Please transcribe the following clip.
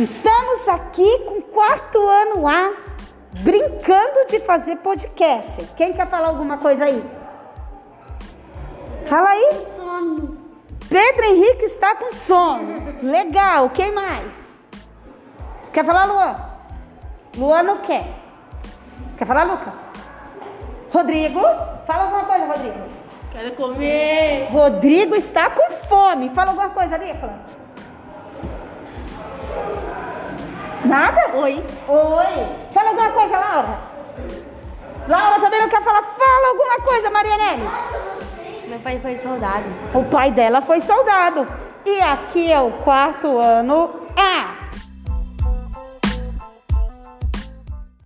Estamos aqui com o quarto ano A, brincando de fazer podcast. Quem quer falar alguma coisa aí? Fala aí. Sono. Pedro Henrique está com sono. Legal. Quem mais? Quer falar, Luan? Luan não quer. Quer falar, Lucas? Rodrigo? Fala alguma coisa, Rodrigo. Quero comer. Rodrigo está com fome. Fala alguma coisa, Nicolas. Nada? Oi. Oi. Fala alguma coisa, Laura. Laura também não quer falar. Fala alguma coisa, Marianelli. Meu pai foi soldado. O pai dela foi soldado. E aqui é o quarto ano